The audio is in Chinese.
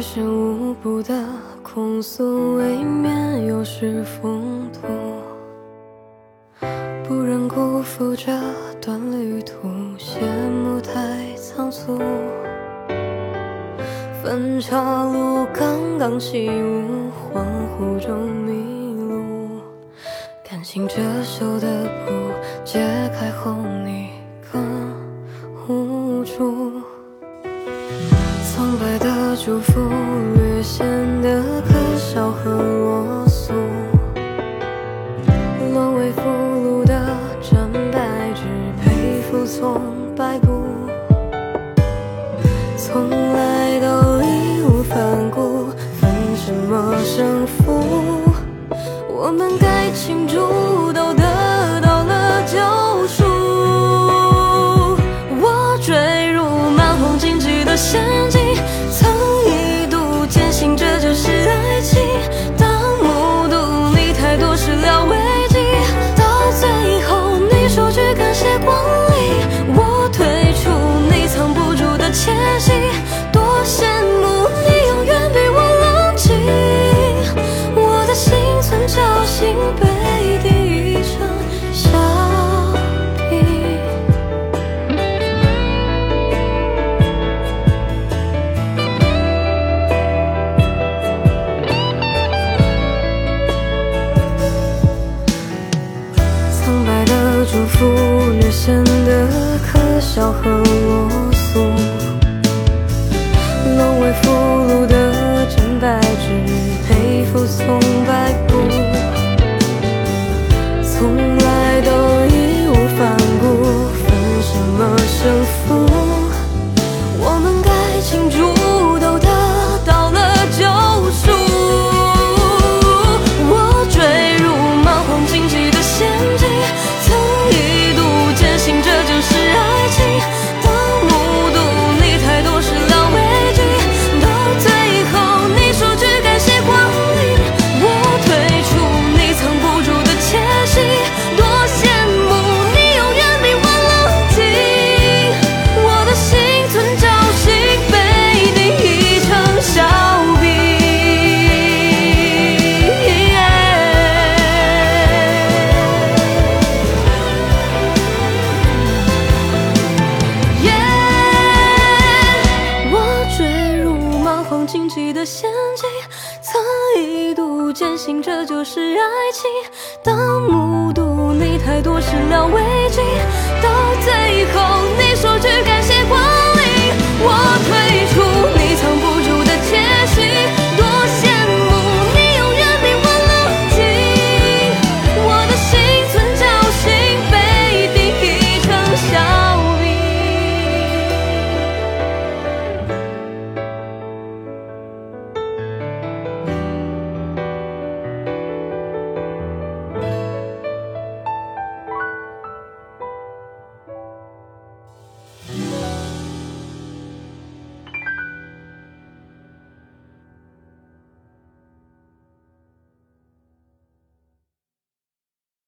于事无补的控诉，未免有失风度。不忍辜负这段旅途，谢幕太仓促。分岔路刚刚起舞，恍惚中迷路。感情遮羞的布，解开后你祝福，略显得可笑和啰嗦。沦为俘虏的战败只，配服从摆布。从来都义无反顾，分什么胜负？我们该庆祝都得到了救赎。我坠入满皇荆棘的陷的祝福，略显得可笑和啰嗦。沦为俘虏的真白纸，配服从你的陷阱，曾一度坚信这就是爱情。当目睹你太多始料未及，到最后你说句感